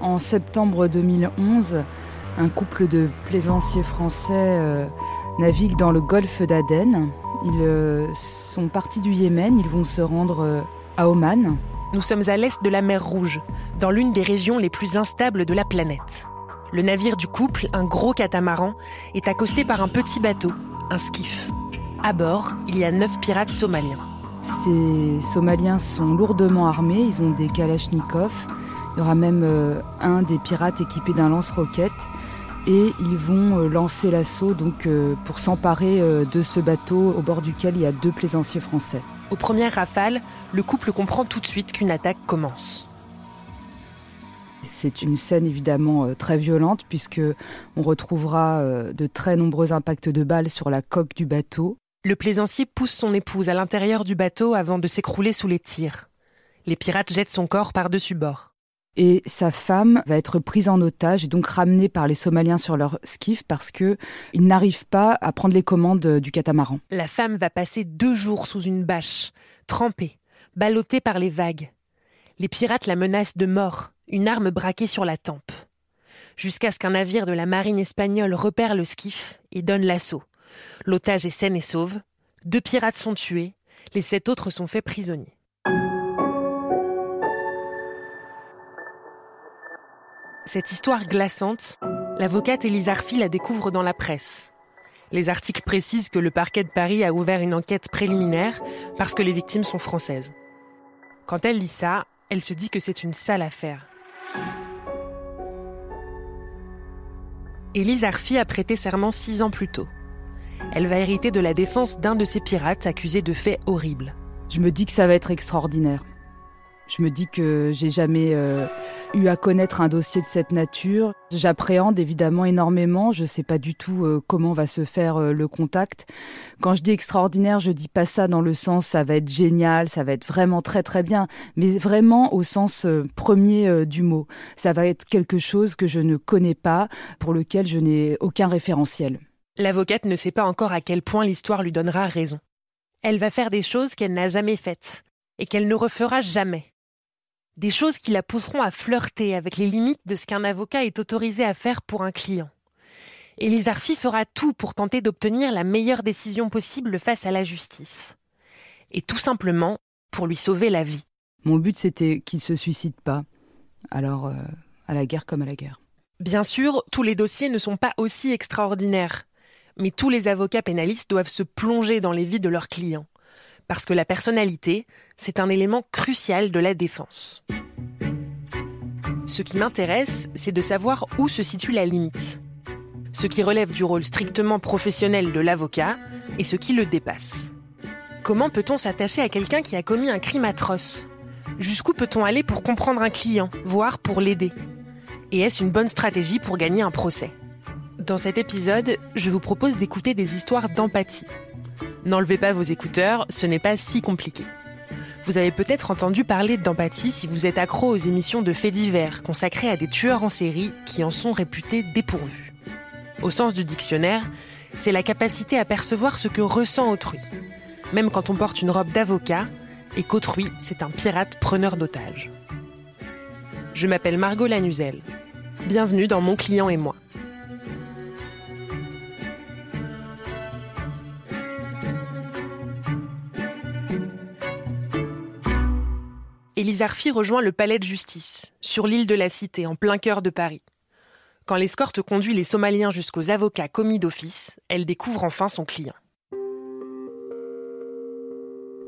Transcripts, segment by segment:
En septembre 2011, un couple de plaisanciers français euh, navigue dans le golfe d'Aden. Ils euh, sont partis du Yémen, ils vont se rendre euh, à Oman. Nous sommes à l'est de la mer Rouge, dans l'une des régions les plus instables de la planète. Le navire du couple, un gros catamaran, est accosté par un petit bateau, un skiff. À bord, il y a neuf pirates somaliens. Ces Somaliens sont lourdement armés, ils ont des kalachnikovs. Il y aura même euh, un des pirates équipé d'un lance-roquette et ils vont euh, lancer l'assaut donc euh, pour s'emparer de ce bateau au bord duquel il y a deux plaisanciers français. Aux premières rafales, le couple comprend tout de suite qu'une attaque commence. C'est une scène évidemment très violente puisque on retrouvera de très nombreux impacts de balles sur la coque du bateau. Le plaisancier pousse son épouse à l'intérieur du bateau avant de s'écrouler sous les tirs. Les pirates jettent son corps par-dessus bord et sa femme va être prise en otage et donc ramenée par les Somaliens sur leur skiff parce que ils n'arrivent pas à prendre les commandes du catamaran. La femme va passer deux jours sous une bâche, trempée, ballottée par les vagues. Les pirates la menacent de mort, une arme braquée sur la tempe. Jusqu'à ce qu'un navire de la marine espagnole repère le skiff et donne l'assaut. L'otage est saine et sauve. Deux pirates sont tués, les sept autres sont faits prisonniers. Cette histoire glaçante, l'avocate Élise Arfi la découvre dans la presse. Les articles précisent que le parquet de Paris a ouvert une enquête préliminaire parce que les victimes sont françaises. Quand elle lit ça, elle se dit que c'est une sale affaire. Élise Arfi a prêté serment six ans plus tôt. Elle va hériter de la défense d'un de ces pirates accusés de faits horribles. Je me dis que ça va être extraordinaire. Je me dis que j'ai jamais euh, eu à connaître un dossier de cette nature. J'appréhende évidemment énormément. Je ne sais pas du tout euh, comment va se faire euh, le contact. Quand je dis extraordinaire, je dis pas ça dans le sens ça va être génial, ça va être vraiment très très bien, mais vraiment au sens premier du mot. Ça va être quelque chose que je ne connais pas, pour lequel je n'ai aucun référentiel. L'avocate ne sait pas encore à quel point l'histoire lui donnera raison. Elle va faire des choses qu'elle n'a jamais faites et qu'elle ne refera jamais des choses qui la pousseront à flirter avec les limites de ce qu'un avocat est autorisé à faire pour un client. Elisa Arfi fera tout pour tenter d'obtenir la meilleure décision possible face à la justice. Et tout simplement pour lui sauver la vie. Mon but, c'était qu'il ne se suicide pas. Alors, euh, à la guerre comme à la guerre. Bien sûr, tous les dossiers ne sont pas aussi extraordinaires. Mais tous les avocats pénalistes doivent se plonger dans les vies de leurs clients parce que la personnalité, c'est un élément crucial de la défense. Ce qui m'intéresse, c'est de savoir où se situe la limite. Ce qui relève du rôle strictement professionnel de l'avocat et ce qui le dépasse. Comment peut-on s'attacher à quelqu'un qui a commis un crime atroce? Jusqu'où peut-on aller pour comprendre un client, voire pour l'aider? Et est-ce une bonne stratégie pour gagner un procès? Dans cet épisode, je vous propose d'écouter des histoires d'empathie, N'enlevez pas vos écouteurs, ce n'est pas si compliqué. Vous avez peut-être entendu parler d'empathie si vous êtes accro aux émissions de faits divers consacrées à des tueurs en série qui en sont réputés dépourvus. Au sens du dictionnaire, c'est la capacité à percevoir ce que ressent autrui, même quand on porte une robe d'avocat et qu'autrui, c'est un pirate preneur d'otages. Je m'appelle Margot Lanuzel. Bienvenue dans Mon client et moi. Élise Arfi rejoint le palais de justice, sur l'île de la Cité, en plein cœur de Paris. Quand l'escorte conduit les Somaliens jusqu'aux avocats commis d'office, elle découvre enfin son client.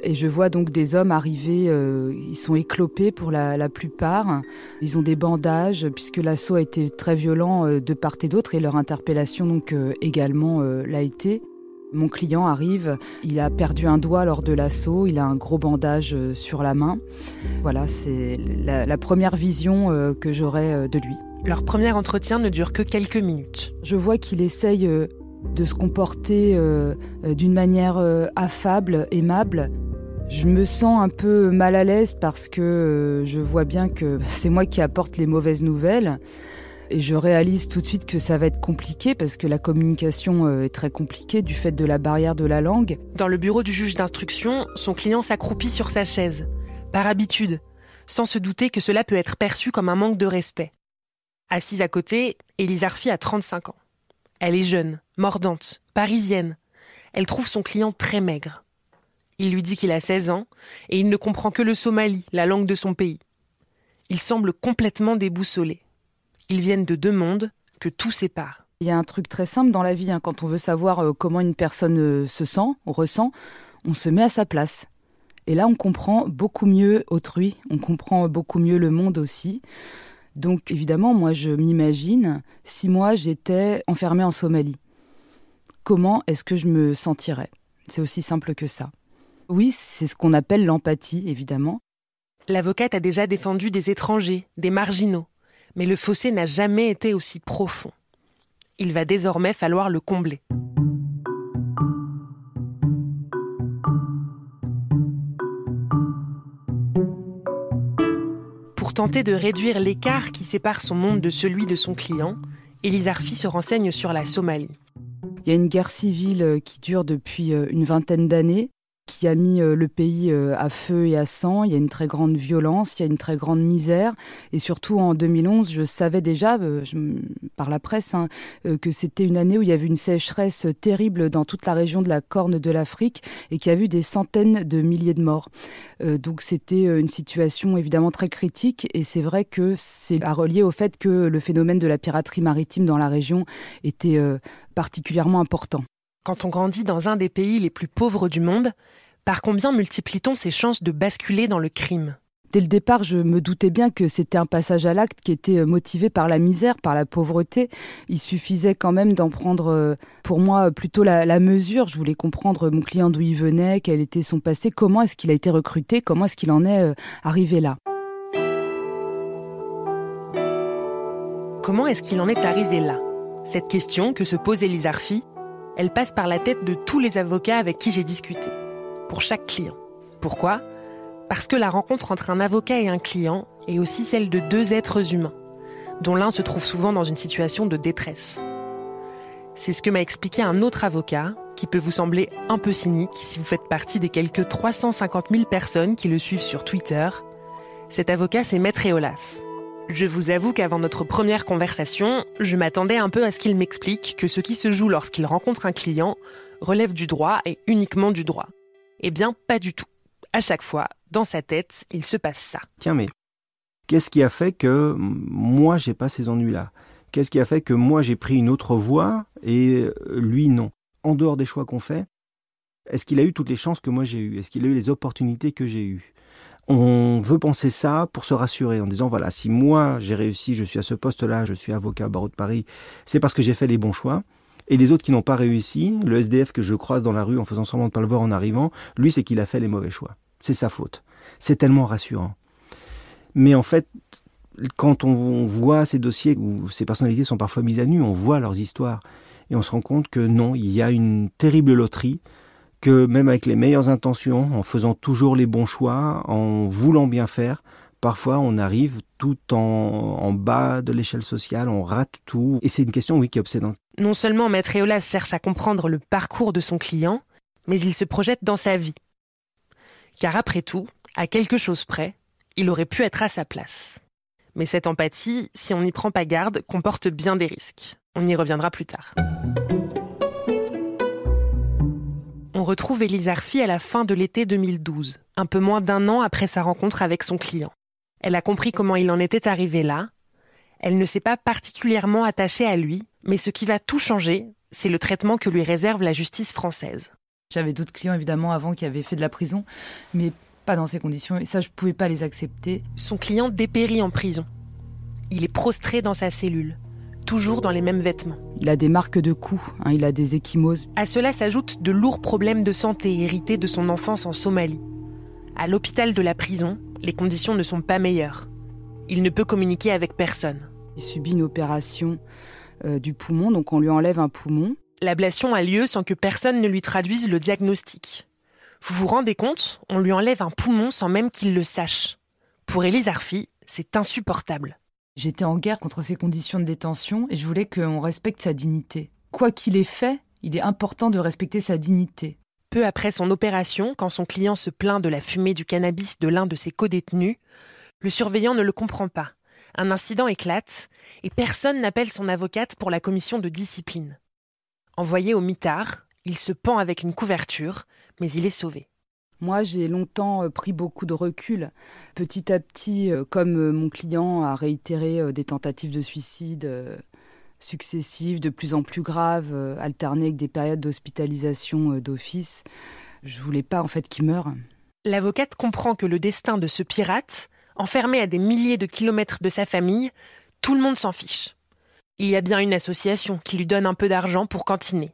Et je vois donc des hommes arriver, euh, ils sont éclopés pour la, plupart. Ils ont des bandages, puisque l'assaut a été très violent euh, de part et d'autre, et leur interpellation donc euh, également l'a été. Mon client arrive, il a perdu un doigt lors de l'assaut, il a un gros bandage euh, sur la main. Voilà, c'est la, première vision euh, que j'aurai euh, de lui. Leur premier entretien ne dure que quelques minutes. Je vois qu'il essaye de se comporter d'une manière affable, aimable. Je me sens un peu mal à l'aise parce que je vois bien que c'est moi qui apporte les mauvaises nouvelles. Et je réalise tout de suite que ça va être compliqué parce que la communication euh, est très compliquée du fait de la barrière de la langue. Dans le bureau du juge d'instruction, son client s'accroupit sur sa chaise, par habitude, sans se douter que cela peut être perçu comme un manque de respect. Assise à côté, Élise Arfi a 35 ans. Elle est jeune, mordante, parisienne. Elle trouve son client très maigre. Il lui dit qu'il a 16 ans et il ne comprend que le somali, la langue de son pays. Il semble complètement déboussolé. Ils viennent de deux mondes que tout sépare. Il y a un truc très simple dans la vie, hein. quand on veut savoir euh, comment une personne euh, se sent, on ressent, on se met à sa place. Et là, on comprend beaucoup mieux autrui, on comprend beaucoup mieux le monde aussi. Donc évidemment, moi, je m'imagine si moi, j'étais enfermée en Somalie. Comment est-ce que je me sentirais? C'est aussi simple que ça. Oui, c'est ce qu'on appelle l'empathie, évidemment. L'avocate a déjà défendu des étrangers, des marginaux, mais le fossé n'a jamais été aussi profond. Il va désormais falloir le combler. Pour tenter de réduire l'écart qui sépare son monde de celui de son client, Elisa Arfi se renseigne sur la Somalie. Il y a une guerre civile qui dure depuis euh, une vingtaine d'années qui a mis euh, le pays euh, à feu et à sang. Il y a une très grande violence, il y a une très grande misère. Et surtout en 2011, je savais déjà, euh, par la presse, hein, que c'était une année où il y avait une sécheresse terrible dans toute la région de la Corne de l'Afrique et qui a vu des centaines de milliers de morts. donc c'était une situation évidemment très critique et c'est vrai que c'est à relier au fait que le phénomène de la piraterie maritime dans la région était particulièrement important. Quand on grandit dans un des pays les plus pauvres du monde, par combien multiplie-t-on ses chances de basculer dans le crime? Dès le départ, je me doutais bien que c'était un passage à l'acte qui était euh, motivé par la misère, par la pauvreté. Il suffisait quand même d'en prendre, euh, pour moi, plutôt la, mesure. Je voulais comprendre mon client d'où il venait, quel était son passé, comment est-ce qu'il a été recruté, comment est-ce qu'il en est euh, arrivé là. Comment est-ce qu'il en est arrivé là? Cette question que se pose Elise Arfi, elle passe par la tête de tous les avocats avec qui j'ai discuté pour chaque client. Pourquoi? Parce que la rencontre entre un avocat et un client est aussi celle de deux êtres humains, dont l'un se trouve souvent dans une situation de détresse. C'est ce que m'a expliqué un autre avocat, qui peut vous sembler un peu cynique si vous faites partie des quelques 350 000 personnes qui le suivent sur Twitter. Cet avocat, c'est Maître Eolas. Je vous avoue qu'avant notre première conversation, je m'attendais un peu à ce qu'il m'explique que ce qui se joue lorsqu'il rencontre un client relève du droit et uniquement du droit. Eh bien, pas du tout. À chaque fois, dans sa tête, il se passe ça. Tiens, mais qu'est-ce qui a fait que moi, j'ai pas ces ennuis-là? Qu'est-ce qui a fait que moi, j'ai pris une autre voie et lui, non? En dehors des choix qu'on fait, est-ce qu'il a eu toutes les chances que moi j'ai eues Est-ce qu'il a eu les opportunités que j'ai eues? On veut penser ça pour se rassurer en disant voilà, si moi j'ai réussi, je suis à ce poste-là, je suis avocat au barreau de Paris, c'est parce que j'ai fait les bons choix. Et les autres qui n'ont pas réussi, le SDF que je croise dans la rue en faisant semblant de ne pas le voir en arrivant, lui, c'est qu'il a fait les mauvais choix. C'est sa faute. C'est tellement rassurant. Mais en fait, quand on voit ces dossiers où ces personnalités sont parfois mises à nu, on voit leurs histoires. Et on se rend compte que non, il y a une terrible loterie, que même avec les meilleures intentions, en faisant toujours les bons choix, en voulant bien faire, Parfois, on arrive tout en, bas de l'échelle sociale, on rate tout. Et c'est une question, oui, qui est obsédante. Non seulement Maître Eolas cherche à comprendre le parcours de son client, mais il se projette dans sa vie. Car après tout, à quelque chose près, il aurait pu être à sa place. Mais cette empathie, si on n'y prend pas garde, comporte bien des risques. On y reviendra plus tard. Retrouve Elisa Arfi à la fin de l'été 2012, un peu moins d'un an après sa rencontre avec son client. Elle a compris comment il en était arrivé là. Elle ne s'est pas particulièrement attachée à lui, mais ce qui va tout changer, c'est le traitement que lui réserve la justice française. J'avais d'autres clients évidemment avant qui avaient fait de la prison, mais pas dans ces conditions, et ça je ne pouvais pas les accepter. Son client dépérit en prison. Il est prostré dans sa cellule, toujours dans les mêmes vêtements. Il a des marques de coups, hein, il a des échymoses. À cela s'ajoutent de lourds problèmes de santé hérités de son enfance en Somalie. À l'hôpital de la prison, les conditions ne sont pas meilleures. Il ne peut communiquer avec personne. Il subit une opération euh, du poumon, donc on lui enlève un poumon. L'ablation a lieu sans que personne ne lui traduise le diagnostic. Vous vous rendez compte On lui enlève un poumon sans même qu'il le sache. Pour Élise Arfi, c'est insupportable. J'étais en guerre contre ces conditions de détention et je voulais qu'on respecte sa dignité. Quoi qu'il ait fait, il est important de respecter sa dignité. Peu après son opération, quand son client se plaint de la fumée du cannabis de l'un de ses codétenus, le surveillant ne le comprend pas, Un incident éclate et personne n'appelle son avocate pour la commission de discipline. Envoyé au mitard, il se pend avec une couverture, mais il est sauvé. Moi, j'ai longtemps euh, pris beaucoup de recul. Petit à petit, euh, comme euh, mon client a réitéré des tentatives de suicide successives, de plus en plus graves, alternées avec des périodes d'hospitalisation d'office, je voulais pas en fait qu'il meure. L'avocate comprend que le destin de ce pirate, enfermé à des milliers de kilomètres de sa famille, tout le monde s'en fiche. Il y a bien une association qui lui donne un peu d'argent pour cantiner.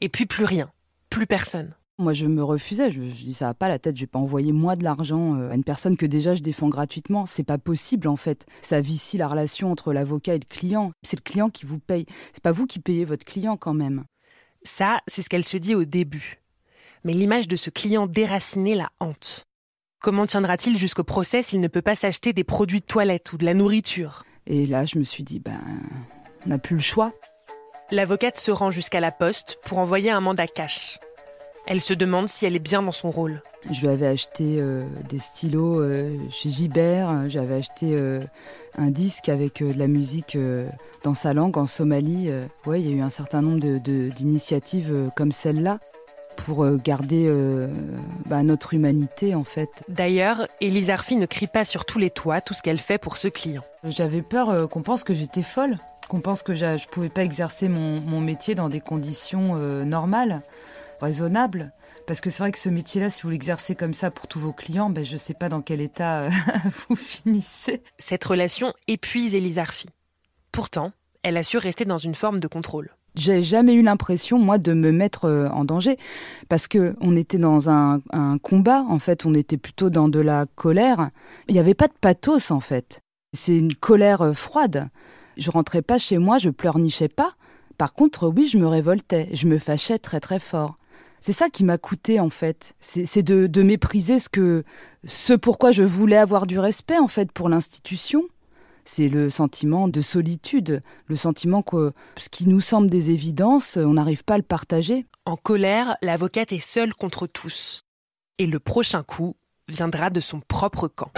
Et puis plus rien, plus personne. Moi, je me refusais. Je dis, ça va pas la tête. Je vais pas envoyer moi de l'argent euh, à une personne que déjà je défends gratuitement. C'est pas possible, en fait. Ça vicie la relation entre l'avocat et le client. C'est le client qui vous paye. C'est pas vous qui payez votre client, quand même. Ça, c'est ce qu'elle se dit au début. Mais l'image de ce client déraciné la hante. Comment tiendra-t-il jusqu'au procès s'il ne peut pas s'acheter des produits de toilette ou de la nourriture? Et là, je me suis dit, ben, on n'a plus le choix. L'avocate se rend jusqu'à la poste pour envoyer un mandat cash. Elle se demande si elle est bien dans son rôle. Je lui avais acheté euh, des stylos euh, chez Gibert, j'avais acheté euh, un disque avec de la musique dans sa langue, en Somalie. ouais, il y a eu un certain nombre d'initiatives de, comme celle-là pour garder bah, notre humanité en fait. D'ailleurs, Elise Arfi ne crie pas sur tous les toits tout ce qu'elle fait pour ce client. J'avais peur qu'on pense que j'étais folle, qu'on pense que je ne pouvais pas exercer mon, mon, métier dans des conditions normales raisonnable. Parce que c'est vrai que ce métier-là, si vous l'exercez comme ça pour tous vos clients, ben je ne sais pas dans quel état euh, vous finissez. Cette relation épuise Elisa Arfi. Pourtant, elle a su rester dans une forme de contrôle. J'ai jamais eu l'impression, moi, de me mettre euh, en danger, parce que on était dans un, un, combat. En fait, on était plutôt dans de la colère. Il n'y avait pas de pathos, en fait. C'est une colère euh, froide. Je rentrais pas chez moi, je pleurnichais pas. Par contre, oui, je me révoltais, je me fâchais très très fort. C'est ça qui m'a coûté en fait. C'est de, mépriser ce que, ce pourquoi je voulais avoir du respect en fait pour l'institution. C'est le sentiment de solitude, le sentiment que ce qui nous semble des évidences, on n'arrive pas à le partager. En colère, l'avocate est seule contre tous. Et le prochain coup viendra de son propre camp.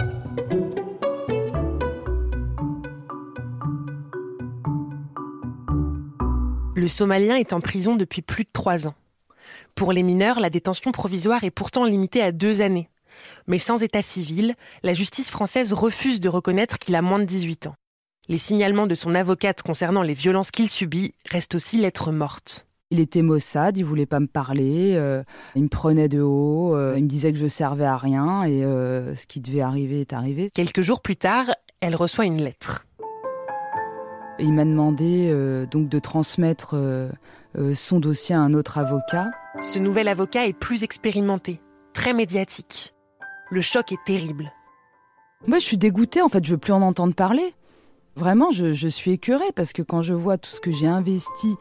Le Somalien est en prison depuis plus de trois ans. Pour les mineurs, la détention provisoire est pourtant limitée à deux années. Mais sans état civil, la justice française refuse de reconnaître qu'il a moins de 18 ans. Les signalements de son avocate concernant les violences qu'il subit restent aussi lettres mortes. Il était maussade, il voulait pas me parler, euh, il me prenait de haut, euh, il me disait que je servais à rien et euh, ce qui devait arriver est arrivé. Quelques jours plus tard, elle reçoit une lettre. Il m'a demandé donc de transmettre son dossier à un autre avocat. Ce nouvel avocat est plus expérimenté, très médiatique. Le choc est terrible. Moi, je suis dégoûtée, en fait, je veux plus en entendre parler. Vraiment, je, je suis écœurée parce que quand je vois tout ce que j'ai investi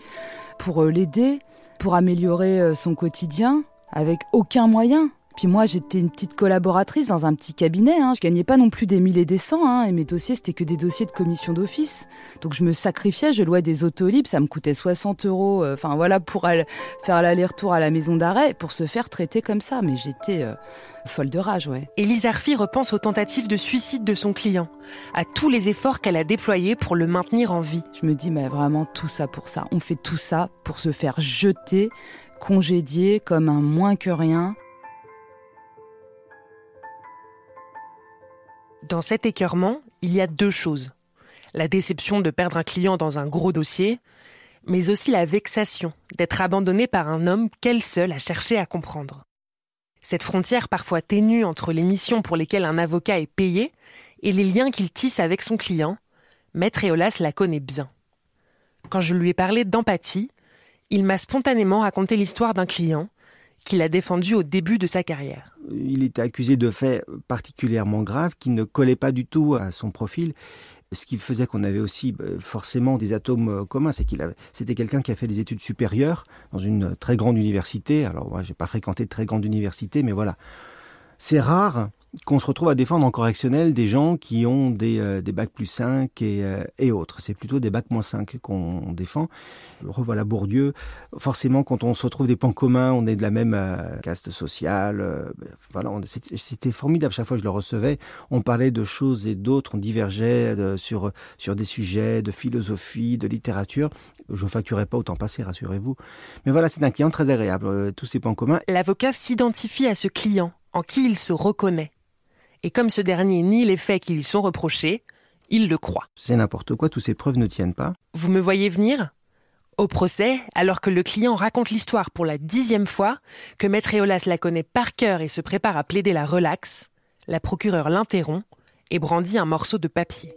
pour euh, l'aider, pour améliorer euh, son quotidien, avec aucun moyen, puis moi, j'étais une petite collaboratrice dans un petit cabinet. Hein. Je gagnais pas non plus des mille et des cents. Hein. Et mes dossiers, c'était que des dossiers de commission d'office. Donc je me sacrifiais, je louais des autolibres. Ça me coûtait 60 euros. Euh, enfin voilà, pour aller faire l'aller-retour à la maison d'arrêt, pour se faire traiter comme ça. Mais j'étais euh, folle de rage, ouais. Élise Arfi repense aux tentatives de suicide de son client, à tous les efforts qu'elle a déployés pour le maintenir en vie. Je me dis, mais vraiment tout ça pour ça. On fait tout ça pour se faire jeter, congédier comme un moins que rien. Dans cet écœurement, il y a deux choses. La déception de perdre un client dans un gros dossier, mais aussi la vexation d'être abandonnée par un homme qu'elle seule a cherché à comprendre. Cette frontière parfois ténue entre les missions pour lesquelles un avocat est payé et les liens qu'il tisse avec son client, Maître Eolas la connaît bien. Quand je lui ai parlé d'empathie, il m'a spontanément raconté l'histoire d'un client qu'il a défendu au début de sa carrière. Il était accusé de faits particulièrement graves qui ne collaient pas du tout à son profil. Ce qui faisait qu'on avait aussi bah, forcément des atomes euh, communs, c'est qu'il c'était quelqu'un qui a fait des études supérieures dans une très grande université. Alors moi, j'ai pas fréquenté de très grande université, mais voilà, c'est rare qu'on se retrouve à défendre en correctionnel des gens qui ont des, euh, des bacs plus 5 et, euh, et autres. C'est plutôt des bacs moins 5 qu'on défend. Revoilà Bourdieu. Forcément, quand on se retrouve des points communs, on est de la même euh, caste sociale. voilà, c'était formidable. Chaque fois que je le recevais, on parlait de choses et d'autres, on divergeait sur, sur des sujets de philosophie, de littérature. Je ne facturais pas autant passer, rassurez-vous. Mais voilà, c'est un client très agréable, tous ces points communs. L'avocat s'identifie à ce client, en qui il se reconnaît et comme ce dernier nie les faits qui lui sont reprochés, il le croit. C'est n'importe quoi, toutes ces preuves ne tiennent pas. Vous me voyez venir Au procès, alors que le client raconte l'histoire pour la dixième fois, que Maître Eolas la connaît par cœur et se prépare à plaider la relaxe, la procureure l'interrompt et brandit un morceau de papier.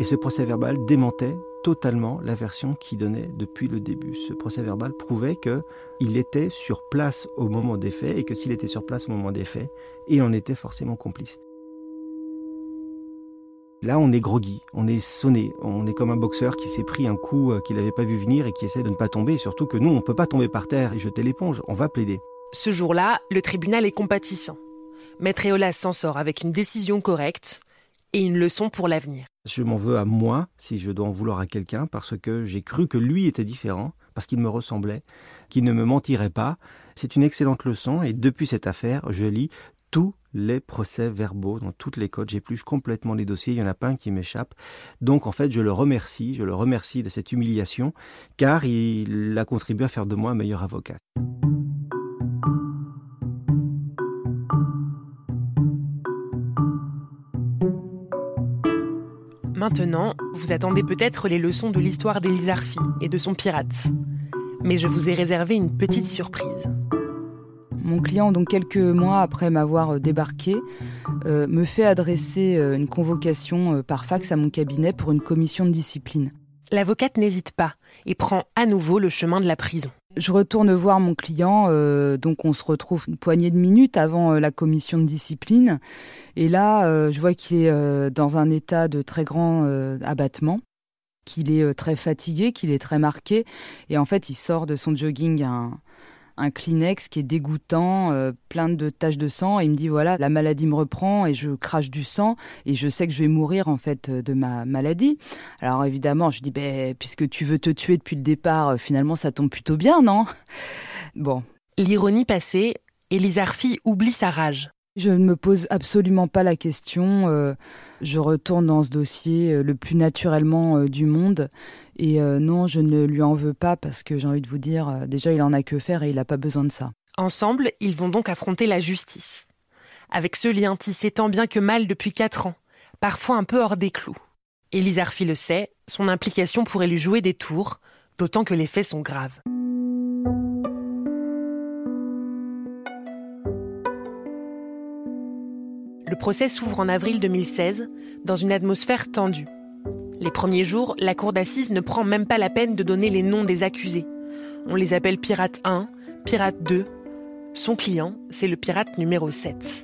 Et ce procès verbal démentait totalement la version qu'il donnait depuis le début. Ce procès verbal prouvait qu'il était sur place au moment des faits et que s'il était sur place au moment des faits, il en était forcément complice. Là, on est groggy, on est sonné, on est comme un boxeur qui s'est pris un coup euh, qu'il n'avait pas vu venir et qui essaie de ne pas tomber. surtout que nous, on ne peut pas tomber par terre et jeter l'éponge, on va plaider. Ce jour-là, le tribunal est compatissant. Maître Eolas s'en sort avec une décision correcte et une leçon pour l'avenir. Je m'en veux à moi si je dois en vouloir à quelqu'un parce que j'ai cru que lui était différent, parce qu'il me ressemblait, qu'il ne me mentirait pas. C'est une excellente leçon et depuis cette affaire, je lis tous les procès verbaux dans toutes les codes. J'épluche complètement les dossiers, il y en a pas un qui m'échappe. Donc en fait, je le remercie, je le remercie de cette humiliation car il a contribué à faire de moi un meilleur avocat. Maintenant, vous attendez peut-être les leçons de l'histoire d'Elisarfi et de son pirate. Mais je vous ai réservé une petite surprise. Mon client, donc quelques mois après m'avoir débarqué, euh, me fait adresser euh, une convocation euh, par fax à mon cabinet pour une commission de discipline. L'avocate n'hésite pas et prend à nouveau le chemin de la prison. Je retourne voir mon client, euh, donc on se retrouve une poignée de minutes avant euh, la commission de discipline. Et là, euh, je vois qu'il est dans un état de très grand abattement, qu'il est très fatigué, qu'il est très marqué. Et en fait, il sort de son jogging un, un Kleenex qui est dégoûtant, euh, plein de taches de sang, et il me dit voilà, la maladie me reprend et je crache du sang et je sais que je vais mourir en fait de ma maladie. Alors évidemment, je dis ben puisque tu veux te tuer depuis le départ, euh, finalement ça tombe plutôt bien, non? Bon. L'ironie passée, Elisa Arfi oublie sa rage. Je ne me pose absolument pas la question. Euh, je retourne dans ce dossier euh, le plus naturellement euh, du monde. Et non, je ne lui en veux pas parce que j'ai envie de vous dire, déjà, il en a que faire et il n'a pas besoin de ça. Ensemble, ils vont donc affronter la justice. Avec ce lien tissé tant bien que mal depuis quatre ans, parfois un peu hors des clous. Arfi le sait, son implication pourrait lui jouer des tours, d'autant que les faits sont graves. Le procès s'ouvre en avril 2016, dans une atmosphère tendue. Les premiers jours, la cour d'assises ne prend même pas la peine de donner les noms des accusés. On les appelle Pirate 1, Pirate 2. Son client, c'est le pirate numéro 7.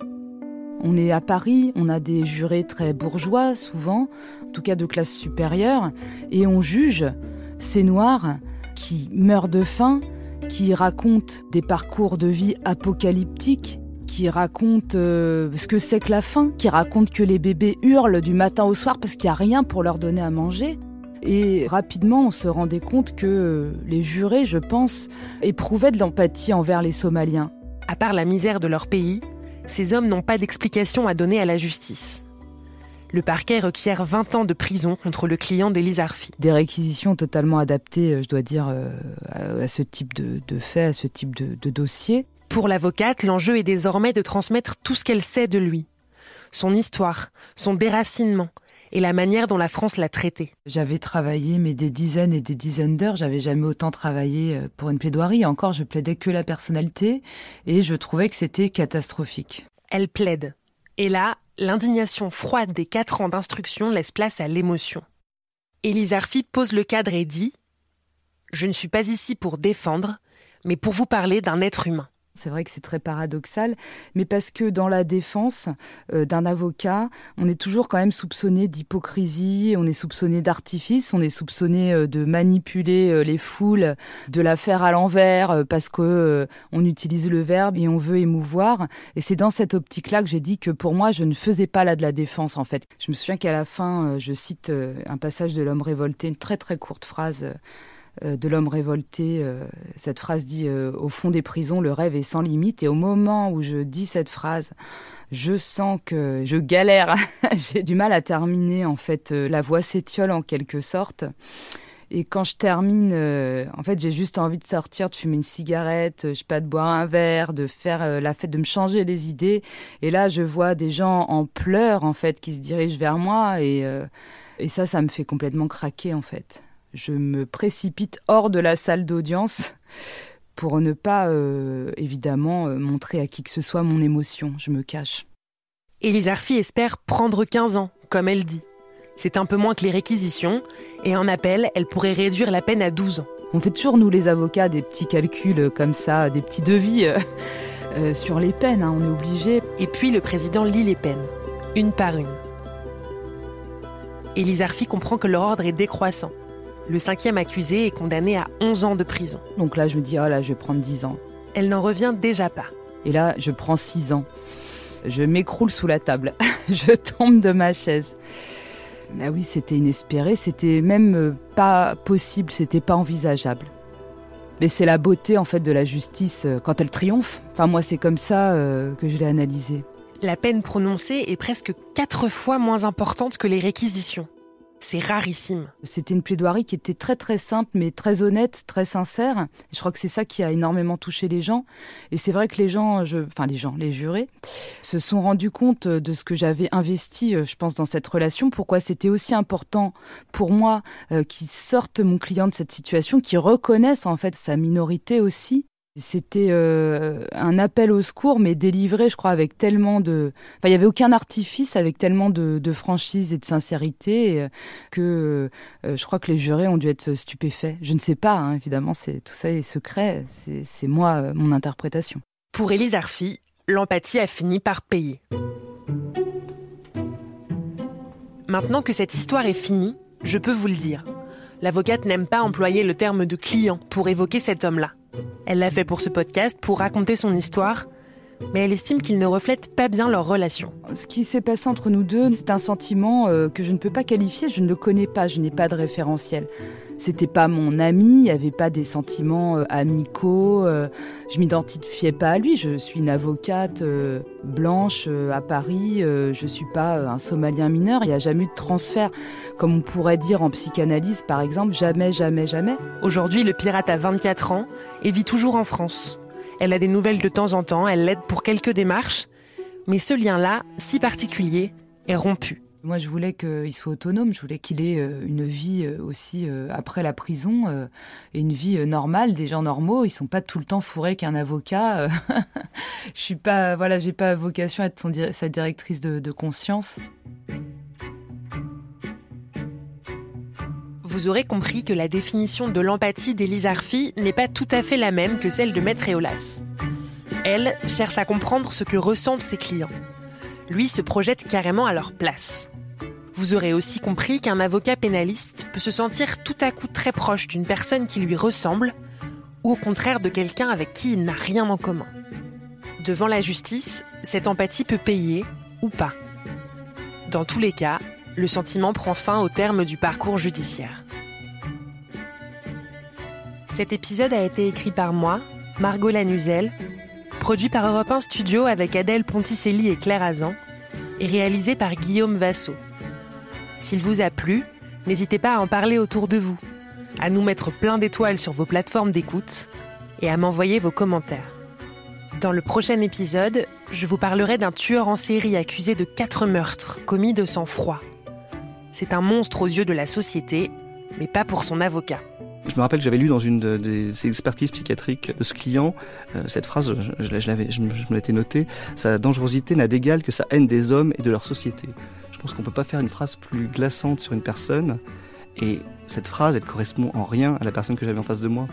On est à Paris, on a des jurés très bourgeois, souvent, en tout cas de classe supérieure, et on juge ces noirs qui meurent de faim, qui racontent des parcours de vie apocalyptiques, qui raconte euh, ce que c'est que la faim, qui raconte que les bébés hurlent du matin au soir parce qu'il n'y a rien pour leur donner à manger. Et rapidement, on se rendait compte que les jurés, je pense, éprouvaient de l'empathie envers les Somaliens. À part la misère de leur pays, ces hommes n'ont pas d'explication à donner à la justice. Le parquet requiert 20 ans de prison contre le client d'Elise Arfi. Des réquisitions totalement adaptées, euh, je dois dire, euh, à ce type de, de fait, à ce type de, de dossier. Pour l'avocate, l'enjeu est désormais de transmettre tout ce qu'elle sait de lui. Son histoire, son déracinement et la manière dont la France l'a traité. J'avais travaillé mais des dizaines et des dizaines d'heures, j'avais jamais autant travaillé euh, pour une plaidoirie. Encore, je plaidais que la personnalité et je trouvais que c'était catastrophique. Elle plaide. Et là, l'indignation froide des quatre ans d'instruction laisse place à l'émotion. Élise Arfi pose le cadre et dit Je ne suis pas ici pour défendre, mais pour vous parler d'un être humain C'est vrai que c'est très paradoxal, mais parce que dans la défense euh, d'un avocat, on est toujours quand même soupçonné d'hypocrisie, on est soupçonné d'artifice, on est soupçonné euh, de manipuler euh, les foules, de la faire à l'envers parce que on utilise le verbe et on veut émouvoir. Et c'est dans cette optique-là que j'ai dit que pour moi, je ne faisais pas là de la défense en fait. Je me souviens qu'à la fin, je cite un passage de l'homme révolté, une très très courte phrase de l'homme révolté. Euh, cette phrase dit euh, Au fond des prisons, le rêve est sans limite. Et au moment où je dis cette phrase, je sens que je galère. J'ai du mal à terminer. En fait, la voix s'étiole en quelque sorte. Et quand je termine, en fait, j'ai juste envie de sortir, de fumer une cigarette, je sais pas, de boire un verre, de faire la fête, de me changer les idées. Et là, je vois des gens en pleurs, en fait, qui se dirigent vers moi. Et, et ça, ça me fait complètement craquer, en fait je me précipite hors de la salle d'audience pour ne pas, euh, évidemment, euh, montrer à qui que ce soit mon émotion. Je me cache. Élise Arfi espère prendre 15 ans, comme elle dit. C'est un peu moins que les réquisitions, et en appel, elle pourrait réduire la peine à 12 ans. On fait toujours, nous les avocats, des petits calculs comme ça, des petits devis euh, sur les peines, hein, on est obligé. Et puis le président lit les peines, une par une. Élise Arfi comprend que leur ordre est décroissant. Le cinquième accusé est condamné à 11 ans de prison. Donc là, je me dis, oh là, je vais prendre 10 ans. Elle n'en revient déjà pas. Et là, je prends 6 ans. Je m'écroule sous la table. je tombe de ma chaise. Ah oui, c'était inespéré, c'était même euh, pas possible, c'était pas envisageable. Mais c'est la beauté en fait de la justice euh, quand elle triomphe. Enfin moi c'est comme ça euh, que je l'ai analysé. La peine prononcée est presque quatre fois moins importante que les réquisitions. C'est rarissime. C'était une plaidoirie qui était très très simple, mais très honnête, très sincère. je crois que c'est ça qui a énormément touché les gens. Et c'est vrai que les gens, je, enfin les gens, les jurés, se sont rendus compte de ce que j'avais investi, euh, je pense, dans cette relation. Pourquoi c'était aussi important pour moi euh, qu'ils sortent mon client de cette situation, qu'ils reconnaissent en fait sa minorité aussi, c'était euh, un appel au secours, mais délivré, je crois, avec tellement de... Enfin, il n'y avait aucun artifice, avec tellement de, franchise et de sincérité, euh, que euh, je crois que les jurés ont dû être stupéfaits. Je ne sais pas, hein, évidemment, c'est tout ça est secret, c'est moi, mon interprétation. Pour Élise Arfi, l'empathie a fini par payer. Maintenant que cette histoire est finie, je peux vous le dire. L'avocate n'aime pas employer le terme de client pour évoquer cet homme-là. Elle l'a fait pour ce podcast, pour raconter son histoire, mais elle estime qu'il ne reflète pas bien leur relation. Ce qui s'est passé entre nous deux, c'est un sentiment euh, que je ne peux pas qualifier, je ne le connais pas, je n'ai pas de référentiel. C'était pas mon ami, il n'y avait pas des sentiments euh, amicaux, euh, je m'identifiais pas à lui, je suis une avocate blanche à Paris, je suis pas un somalien mineur, il n'y a jamais eu de transfert, comme on pourrait dire en psychanalyse par exemple, jamais, jamais, jamais. Aujourd'hui, le pirate a 24 ans et vit toujours en France. Elle a des nouvelles de temps en temps, elle l'aide pour quelques démarches, mais ce lien-là, si particulier, est rompu. Moi, je voulais qu'il soit autonome, je voulais qu'il ait euh, une vie euh, aussi euh, après la prison et une vie normale des gens normaux. Ils sont pas tout le temps fourrés qu'un avocat. je suis pas, voilà, pas vocation à être sa directrice de conscience. Vous aurez compris que la définition de l'empathie d'Élise Arfi n'est pas tout à fait la même que celle de Maître Eolas. Elle cherche à comprendre ce que ressentent ses clients. Lui se projette carrément à leur place. Vous aurez aussi compris qu'un avocat pénaliste peut se sentir tout à coup très proche d'une personne qui lui ressemble, ou au contraire de quelqu'un avec qui il n'a rien en commun. Devant la justice, cette empathie peut payer ou pas. Dans tous les cas, le sentiment prend fin au terme du parcours judiciaire. Cet épisode a été écrit par moi, Margot Lanuzel, produit par Europe 1 Studio avec Adèle Ponticelli et Claire Azan, et réalisé par Guillaume Vassot. S'il vous a plu, n'hésitez pas à en parler autour de vous, à nous mettre plein d'étoiles sur vos plateformes d'écoute et à m'envoyer vos commentaires. Dans le prochain épisode, je vous parlerai d'un tueur en série accusé de quatre meurtres commis de sang-froid. C'est un monstre aux yeux de la société, mais pas pour son avocat. Je me rappelle que j'avais lu dans une des expertises psychiatriques de ce client euh, cette phrase, je, me l'étais notée, sa dangerosité n'a d'égal que sa haine des hommes et de leur société. Je pense qu'on ne peut pas faire une phrase plus glaçante sur une personne, et cette phrase, elle correspond en rien à la personne que j'avais en face de moi.